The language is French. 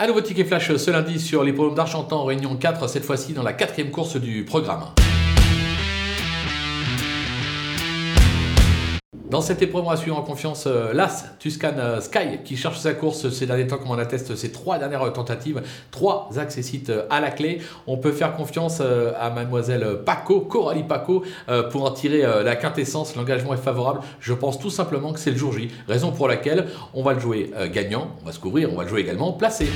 Un nouveau ticket flash ce lundi sur l'hippodrome d'Argentan, Réunion 4, cette fois-ci dans la quatrième course du programme. Dans cette épreuve, on va suivre en confiance euh, l'As Tuscan euh, Sky qui cherche sa course ces derniers temps, comme on atteste ses trois dernières tentatives, trois accessites euh, à la clé. On peut faire confiance à mademoiselle Paco, Coralie Paco, pour en tirer la quintessence. L'engagement est favorable. Je pense tout simplement que c'est le jour J, raison pour laquelle on va le jouer gagnant, on va se couvrir, on va le jouer également placé.